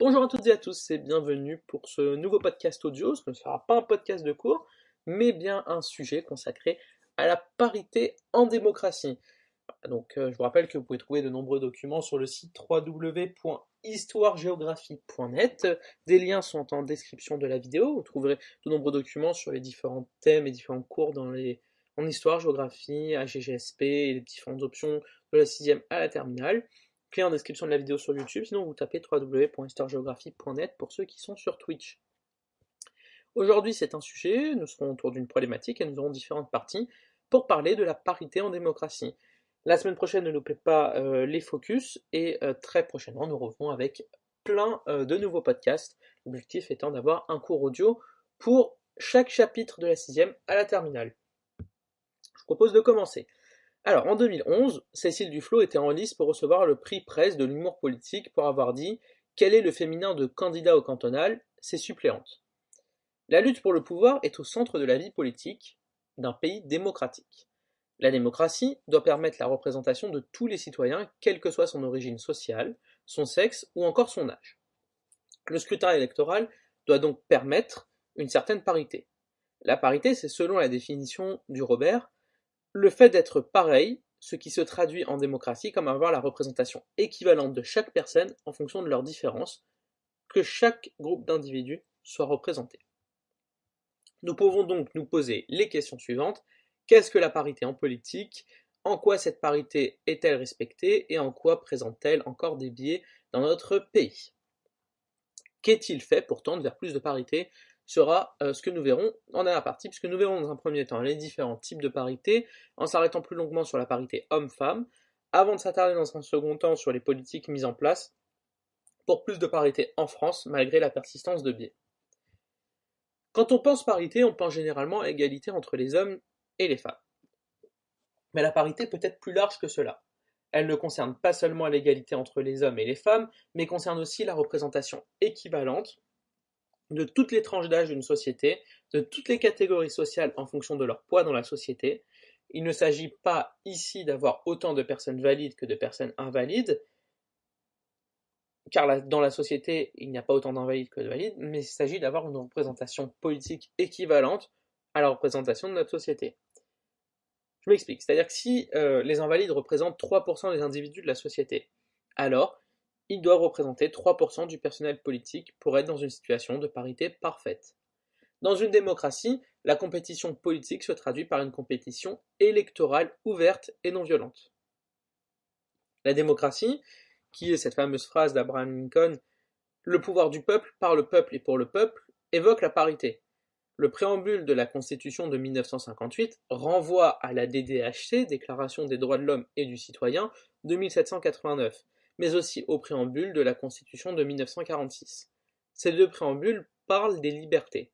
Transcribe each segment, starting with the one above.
Bonjour à toutes et à tous et bienvenue pour ce nouveau podcast audio. Ce ne sera pas un podcast de cours, mais bien un sujet consacré à la parité en démocratie. Donc, euh, je vous rappelle que vous pouvez trouver de nombreux documents sur le site www.histoiregéographie.net. Des liens sont en description de la vidéo. Vous trouverez de nombreux documents sur les différents thèmes et différents cours dans les... en histoire, géographie, AGGSP et les différentes options de la sixième à la terminale clé en description de la vidéo sur YouTube, sinon vous tapez www.histoiregéographie.net pour ceux qui sont sur Twitch. Aujourd'hui c'est un sujet, nous serons autour d'une problématique et nous aurons différentes parties pour parler de la parité en démocratie. La semaine prochaine ne loupez pas euh, les focus et euh, très prochainement nous revenons avec plein euh, de nouveaux podcasts, l'objectif étant d'avoir un cours audio pour chaque chapitre de la sixième à la terminale. Je vous propose de commencer. Alors, en 2011, Cécile Duflot était en lice pour recevoir le prix presse de l'humour politique pour avoir dit Quel est le féminin de candidat au cantonal? C'est suppléante. La lutte pour le pouvoir est au centre de la vie politique d'un pays démocratique. La démocratie doit permettre la représentation de tous les citoyens, quelle que soit son origine sociale, son sexe ou encore son âge. Le scrutin électoral doit donc permettre une certaine parité. La parité, c'est selon la définition du Robert, le fait d'être pareil, ce qui se traduit en démocratie comme avoir la représentation équivalente de chaque personne en fonction de leurs différences, que chaque groupe d'individus soit représenté. Nous pouvons donc nous poser les questions suivantes. Qu'est-ce que la parité en politique? En quoi cette parité est-elle respectée? Et en quoi présente-t-elle encore des biais dans notre pays? Qu'est-il fait pour tendre vers plus de parité? Sera euh, ce que nous verrons en dernière partie, puisque nous verrons dans un premier temps les différents types de parité, en s'arrêtant plus longuement sur la parité homme-femme, avant de s'attarder dans un second temps sur les politiques mises en place pour plus de parité en France, malgré la persistance de biais. Quand on pense parité, on pense généralement à égalité entre les hommes et les femmes. Mais la parité peut être plus large que cela. Elle ne concerne pas seulement l'égalité entre les hommes et les femmes, mais concerne aussi la représentation équivalente de toutes les tranches d'âge d'une société, de toutes les catégories sociales en fonction de leur poids dans la société. Il ne s'agit pas ici d'avoir autant de personnes valides que de personnes invalides, car dans la société, il n'y a pas autant d'invalides que de valides, mais il s'agit d'avoir une représentation politique équivalente à la représentation de notre société. Je m'explique, c'est-à-dire que si euh, les invalides représentent 3% des individus de la société, alors ils doivent représenter 3% du personnel politique pour être dans une situation de parité parfaite. Dans une démocratie, la compétition politique se traduit par une compétition électorale ouverte et non violente. La démocratie, qui est cette fameuse phrase d'Abraham Lincoln Le pouvoir du peuple par le peuple et pour le peuple, évoque la parité. Le préambule de la Constitution de 1958 renvoie à la DDHC, Déclaration des droits de l'homme et du citoyen, de 1789, mais aussi au préambule de la Constitution de 1946. Ces deux préambules parlent des libertés.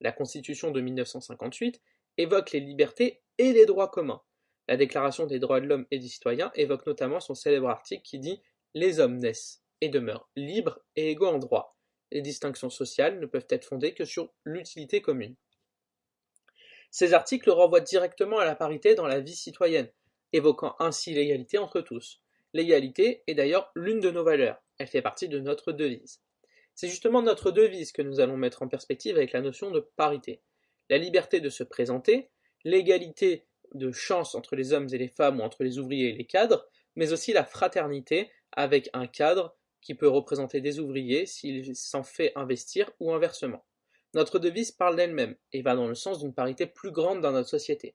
La Constitution de 1958 évoque les libertés et les droits communs. La Déclaration des droits de l'homme et du citoyen évoque notamment son célèbre article qui dit Les hommes naissent et demeurent libres et égaux en droit. Les distinctions sociales ne peuvent être fondées que sur l'utilité commune. Ces articles renvoient directement à la parité dans la vie citoyenne, évoquant ainsi l'égalité entre tous. L'égalité est d'ailleurs l'une de nos valeurs, elle fait partie de notre devise. C'est justement notre devise que nous allons mettre en perspective avec la notion de parité. La liberté de se présenter, l'égalité de chance entre les hommes et les femmes ou entre les ouvriers et les cadres, mais aussi la fraternité avec un cadre qui peut représenter des ouvriers s'il s'en fait investir ou inversement. Notre devise parle d'elle-même et va dans le sens d'une parité plus grande dans notre société.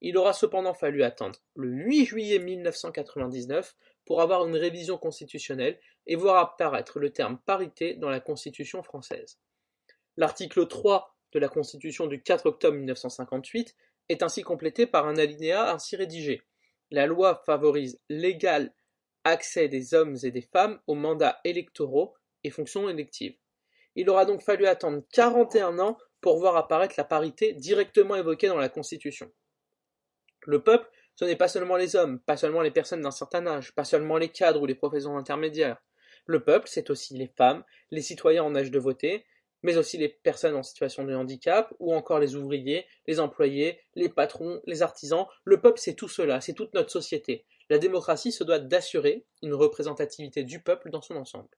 Il aura cependant fallu attendre le 8 juillet 1999 pour avoir une révision constitutionnelle et voir apparaître le terme parité dans la Constitution française. L'article 3 de la Constitution du 4 octobre 1958 est ainsi complété par un alinéa ainsi rédigé. La loi favorise l'égal accès des hommes et des femmes aux mandats électoraux et fonctions électives. Il aura donc fallu attendre 41 ans pour voir apparaître la parité directement évoquée dans la Constitution. Le peuple, ce n'est pas seulement les hommes, pas seulement les personnes d'un certain âge, pas seulement les cadres ou les professions intermédiaires. Le peuple, c'est aussi les femmes, les citoyens en âge de voter, mais aussi les personnes en situation de handicap, ou encore les ouvriers, les employés, les patrons, les artisans. Le peuple, c'est tout cela, c'est toute notre société. La démocratie se doit d'assurer une représentativité du peuple dans son ensemble.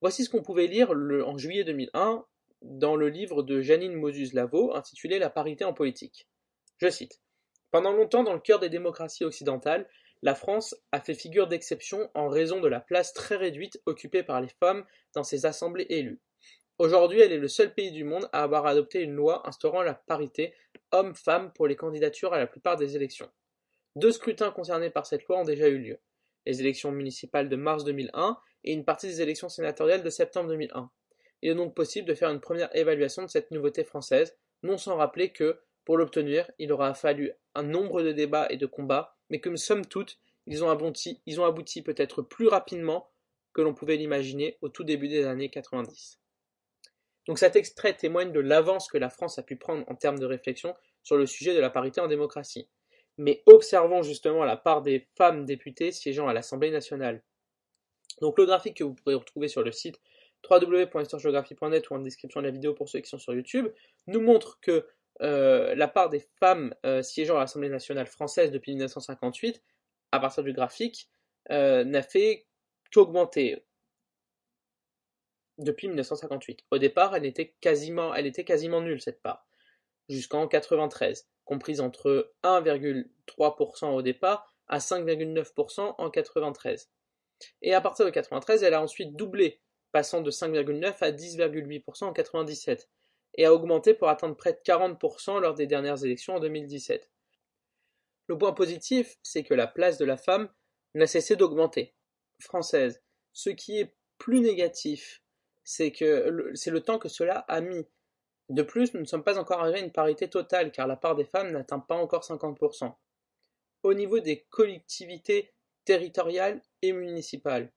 Voici ce qu'on pouvait lire en juillet 2001 dans le livre de Janine Moses-Lavaux intitulé La parité en politique. Je cite Pendant longtemps, dans le cœur des démocraties occidentales, la France a fait figure d'exception en raison de la place très réduite occupée par les femmes dans ses assemblées élues. Aujourd'hui, elle est le seul pays du monde à avoir adopté une loi instaurant la parité homme-femme pour les candidatures à la plupart des élections. Deux scrutins concernés par cette loi ont déjà eu lieu les élections municipales de mars 2001 et une partie des élections sénatoriales de septembre 2001. Il est donc possible de faire une première évaluation de cette nouveauté française, non sans rappeler que, pour l'obtenir, il aura fallu un nombre de débats et de combats, mais que, somme toute, ils ont abouti, abouti peut-être plus rapidement que l'on pouvait l'imaginer au tout début des années 90. Donc cet extrait témoigne de l'avance que la France a pu prendre en termes de réflexion sur le sujet de la parité en démocratie. Mais observons justement la part des femmes députées siégeant à l'Assemblée nationale. Donc le graphique que vous pourrez retrouver sur le site www.histoiregeographie.net ou en description de la vidéo pour ceux qui sont sur YouTube nous montre que euh, la part des femmes euh, siégeant à l'Assemblée nationale française depuis 1958, à partir du graphique, euh, n'a fait qu'augmenter depuis 1958. Au départ, elle était quasiment, nulle cette part, jusqu'en 93, comprise entre 1,3% au départ à 5,9% en 93. Et à partir de 93, elle a ensuite doublé, passant de 5,9 à 10,8% en 97, et a augmenté pour atteindre près de 40% lors des dernières élections en 2017. Le point positif, c'est que la place de la femme n'a cessé d'augmenter, française. Ce qui est plus négatif, c'est que c'est le temps que cela a mis. De plus, nous ne sommes pas encore arrivés à une parité totale, car la part des femmes n'atteint pas encore 50%. Au niveau des collectivités territoriales et municipales,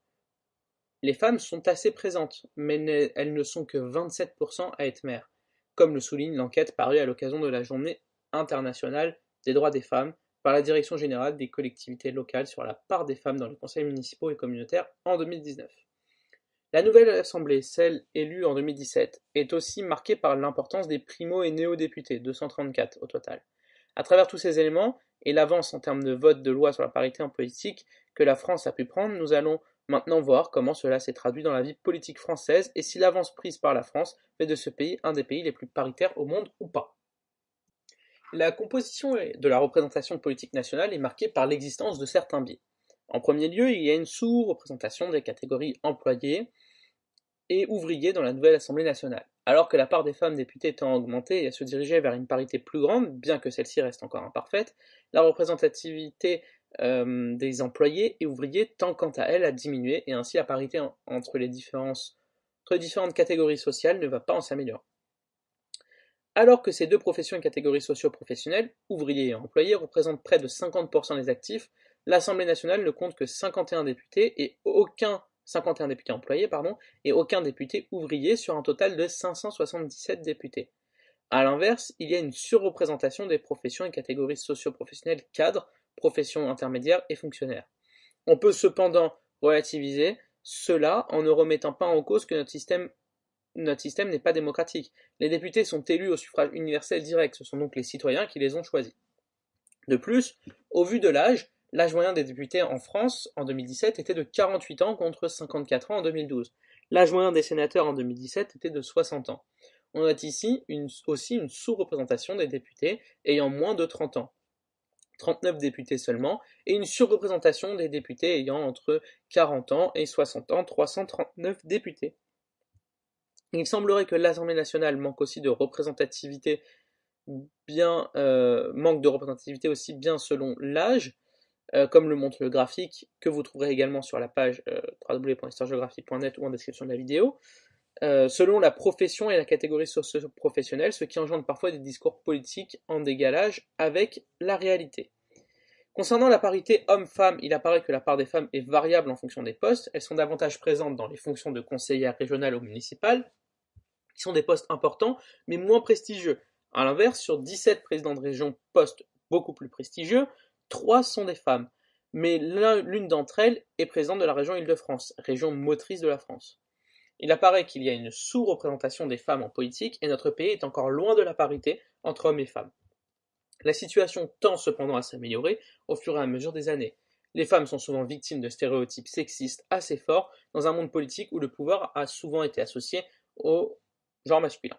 les femmes sont assez présentes, mais elles ne sont que 27% à être mères, comme le souligne l'enquête parue à l'occasion de la Journée internationale des droits des femmes par la Direction générale des collectivités locales sur la part des femmes dans les conseils municipaux et communautaires en 2019. La nouvelle Assemblée, celle élue en 2017, est aussi marquée par l'importance des primo- et néo-députés, 234 au total. À travers tous ces éléments, et l'avance en termes de vote de loi sur la parité en politique que la France a pu prendre, nous allons maintenant voir comment cela s'est traduit dans la vie politique française et si l'avance prise par la France fait de ce pays un des pays les plus paritaires au monde ou pas. La composition de la représentation politique nationale est marquée par l'existence de certains biais. En premier lieu, il y a une sous-représentation des catégories employées et ouvriers dans la nouvelle Assemblée nationale. Alors que la part des femmes députées tend à augmenter et à se diriger vers une parité plus grande, bien que celle-ci reste encore imparfaite, la représentativité euh, des employés et ouvriers tend quant à elle à diminuer et ainsi la parité entre, les entre les différentes catégories sociales ne va pas en s'améliorer. Alors que ces deux professions et catégories socio-professionnelles, ouvriers et employés, représentent près de 50% des actifs, l'Assemblée nationale ne compte que 51 députés et aucun 51 députés employés pardon, et aucun député ouvrier sur un total de 577 députés. A l'inverse, il y a une surreprésentation des professions et catégories socio-professionnelles cadres, professions intermédiaires et fonctionnaires. On peut cependant relativiser cela en ne remettant pas en cause que notre système notre système n'est pas démocratique. Les députés sont élus au suffrage universel direct, ce sont donc les citoyens qui les ont choisis. De plus, au vu de l'âge, L'âge moyen des députés en France en 2017 était de 48 ans contre 54 ans en 2012. L'âge moyen des sénateurs en 2017 était de 60 ans. On note ici aussi une sous-représentation des députés ayant moins de 30 ans. 39 députés seulement, et une surreprésentation des députés ayant entre 40 ans et 60 ans, 339 députés. Il semblerait que l'Assemblée nationale manque aussi de représentativité bien euh, manque de représentativité aussi bien selon l'âge, euh, comme le montre le graphique, que vous trouverez également sur la page euh, ou en description de la vidéo, euh, selon la profession et la catégorie socio-professionnelle, ce qui engendre parfois des discours politiques en dégalage avec la réalité. Concernant la parité homme-femme, il apparaît que la part des femmes est variable en fonction des postes. Elles sont davantage présentes dans les fonctions de conseillère régionale ou municipale, qui sont des postes importants, mais moins prestigieux. A l'inverse, sur 17 présidents de région postes beaucoup plus prestigieux, Trois sont des femmes, mais l'une d'entre elles est présidente de la région Île-de-France, région motrice de la France. Il apparaît qu'il y a une sous-représentation des femmes en politique et notre pays est encore loin de la parité entre hommes et femmes. La situation tend cependant à s'améliorer au fur et à mesure des années. Les femmes sont souvent victimes de stéréotypes sexistes assez forts dans un monde politique où le pouvoir a souvent été associé au genre masculin.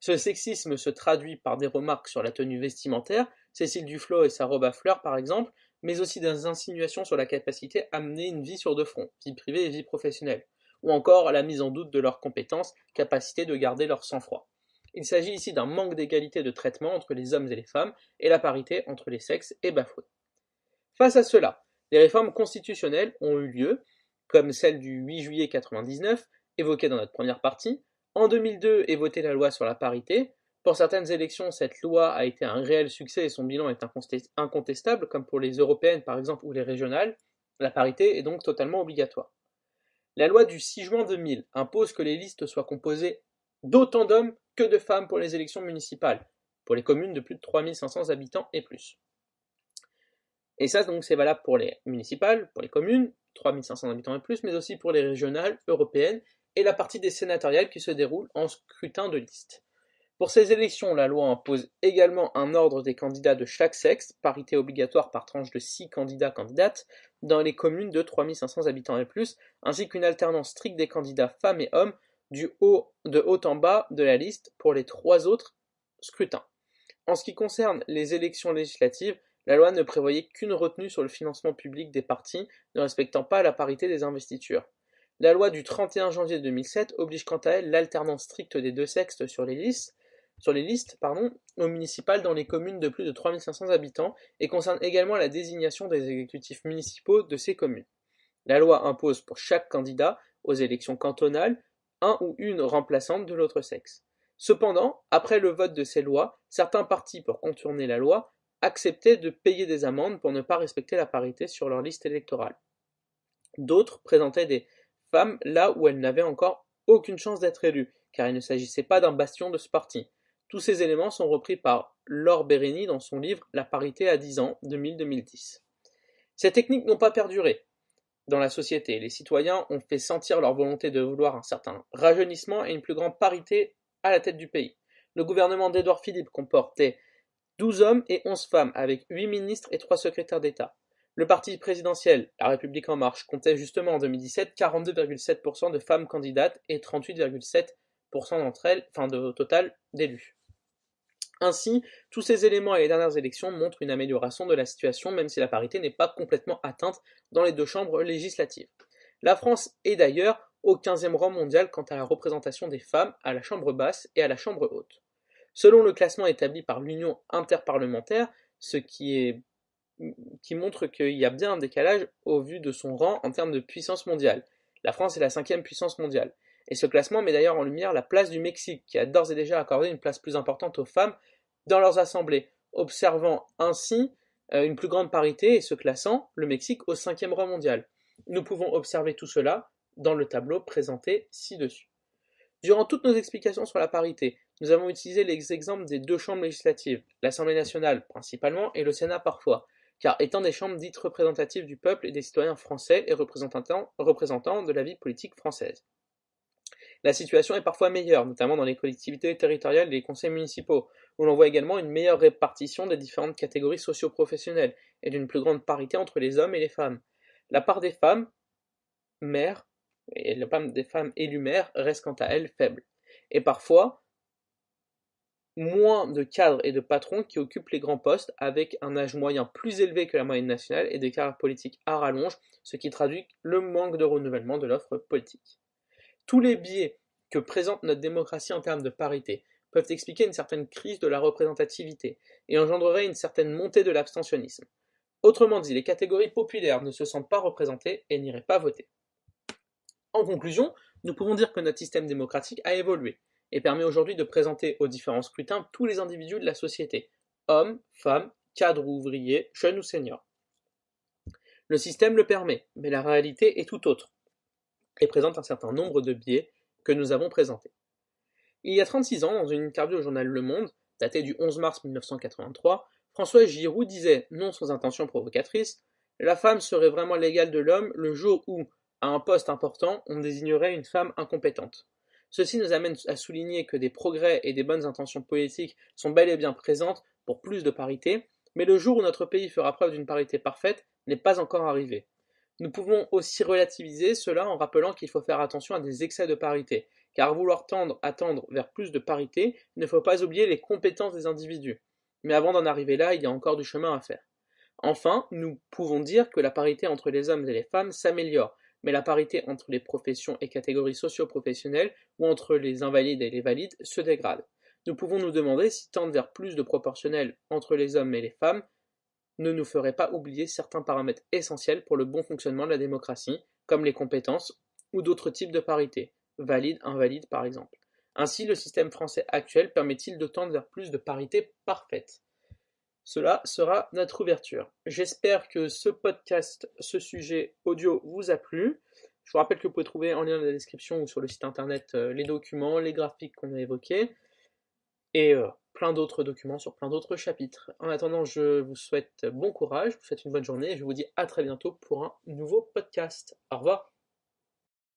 Ce sexisme se traduit par des remarques sur la tenue vestimentaire, Cécile Duflot et sa robe à fleurs par exemple, mais aussi des insinuations sur la capacité à mener une vie sur deux fronts, vie privée et vie professionnelle, ou encore la mise en doute de leurs compétences, capacité de garder leur sang-froid. Il s'agit ici d'un manque d'égalité de traitement entre les hommes et les femmes, et la parité entre les sexes est bafouée. Face à cela, des réformes constitutionnelles ont eu lieu, comme celle du 8 juillet 1999, évoquée dans notre première partie. En 2002 est votée la loi sur la parité. Pour certaines élections, cette loi a été un réel succès et son bilan est incontestable, comme pour les européennes par exemple ou les régionales. La parité est donc totalement obligatoire. La loi du 6 juin 2000 impose que les listes soient composées d'autant d'hommes que de femmes pour les élections municipales, pour les communes de plus de 3500 habitants et plus. Et ça, donc, c'est valable pour les municipales, pour les communes, 3500 habitants et plus, mais aussi pour les régionales, européennes, et la partie des sénatoriales qui se déroule en scrutin de liste. Pour ces élections, la loi impose également un ordre des candidats de chaque sexe, parité obligatoire par tranche de 6 candidats-candidates, dans les communes de 3500 habitants et plus, ainsi qu'une alternance stricte des candidats femmes et hommes du haut, de haut en bas de la liste pour les trois autres scrutins. En ce qui concerne les élections législatives, la loi ne prévoyait qu'une retenue sur le financement public des partis, ne respectant pas la parité des investitures. La loi du 31 janvier 2007 oblige quant à elle l'alternance stricte des deux sexes sur les listes, sur les listes pardon, aux municipales dans les communes de plus de 3500 habitants et concerne également la désignation des exécutifs municipaux de ces communes. La loi impose pour chaque candidat aux élections cantonales un ou une remplaçante de l'autre sexe. Cependant, après le vote de ces lois, certains partis, pour contourner la loi, acceptaient de payer des amendes pour ne pas respecter la parité sur leur liste électorale. D'autres présentaient des femmes là où elles n'avaient encore aucune chance d'être élues, car il ne s'agissait pas d'un bastion de ce parti. Tous ces éléments sont repris par Laure Bérény dans son livre La parité à 10 ans, 2000-2010. Ces techniques n'ont pas perduré dans la société. Les citoyens ont fait sentir leur volonté de vouloir un certain rajeunissement et une plus grande parité à la tête du pays. Le gouvernement d'Édouard Philippe comportait 12 hommes et 11 femmes, avec 8 ministres et 3 secrétaires d'État. Le parti présidentiel, La République en marche, comptait justement en 2017 42,7% de femmes candidates et 38,7% d'entre elles, enfin de total d'élus. Ainsi, tous ces éléments et les dernières élections montrent une amélioration de la situation, même si la parité n'est pas complètement atteinte dans les deux chambres législatives. La France est d'ailleurs au 15e rang mondial quant à la représentation des femmes à la chambre basse et à la chambre haute. Selon le classement établi par l'Union interparlementaire, ce qui, montre qu'il y a bien un décalage au vu de son rang en termes de puissance mondiale. La France est la cinquième puissance mondiale. Et ce classement met d'ailleurs en lumière la place du Mexique, qui a d'ores et déjà accordé une place plus importante aux femmes dans leurs assemblées, observant ainsi euh, une plus grande parité et se classant le Mexique au cinquième rang mondial. Nous pouvons observer tout cela dans le tableau présenté ci-dessus. Durant toutes nos explications sur la parité, nous avons utilisé les exemples des deux chambres législatives, l'Assemblée nationale principalement et le Sénat parfois, car étant des chambres dites représentatives du peuple et des citoyens français et représentants, représentants de la vie politique française. La situation est parfois meilleure, notamment dans les collectivités territoriales et les conseils municipaux, où l'on voit également une meilleure répartition des différentes catégories socio-professionnelles et d'une plus grande parité entre les hommes et les femmes. La part des femmes, mères, et la part des femmes élues maires reste quant à elle faible. Et parfois, moins de cadres et de patrons qui occupent les grands postes avec un âge moyen plus élevé que la moyenne nationale et des carrières politiques à rallonge, ce qui traduit le manque de renouvellement de l'offre politique. Tous les biais que présente notre démocratie en termes de parité peuvent expliquer une certaine crise de la représentativité et engendreraient une certaine montée de l'abstentionnisme. Autrement dit, les catégories populaires ne se sentent pas représentées et n'iraient pas voter. En conclusion, nous pouvons dire que notre système démocratique a évolué et permet aujourd'hui de présenter aux différents scrutins tous les individus de la société, hommes, femmes, cadres ou ouvriers, jeunes ou seniors. Le système le permet, mais la réalité est tout autre, et présente un certain nombre de biais que nous avons présentés. Il y a 36 ans, dans une interview au journal Le Monde, datée du 11 mars 1983, François Giroud disait, non sans intention provocatrice, La femme serait vraiment l'égale de l'homme le jour où, à un poste important, on désignerait une femme incompétente. Ceci nous amène à souligner que des progrès et des bonnes intentions politiques sont bel et bien présentes pour plus de parité, Mais le jour où notre pays fera preuve d'une parité parfaite n'est pas encore arrivé. Nous pouvons aussi relativiser cela en rappelant qu'il faut faire attention à des excès de parité, car vouloir tendre à tendre vers plus de parité, ne faut pas oublier les compétences des individus. Mais avant d'en arriver là, il y a encore du chemin à faire. Enfin, nous pouvons dire que la parité entre les hommes et les femmes s'améliore, mais la parité entre les professions et catégories socio-professionnelles ou entre les invalides et les valides se dégrade. Nous pouvons nous demander si tendre vers plus de proportionnel entre les hommes et les femmes ne nous ferait pas oublier certains paramètres essentiels pour le bon fonctionnement de la démocratie, comme les compétences ou d'autres types de parité, valide, invalide par exemple. Ainsi, le système français actuel permet-il de tendre vers plus de parité parfaite? Cela sera notre ouverture. J'espère que ce podcast, ce sujet audio vous a plu. Je vous rappelle que vous pouvez trouver en lien dans la description ou sur le site internet euh, les documents, les graphiques qu'on a évoqués et euh, plein d'autres documents sur plein d'autres chapitres. En attendant, je vous souhaite bon courage, je vous souhaite une bonne journée et je vous dis à très bientôt pour un nouveau podcast. Au revoir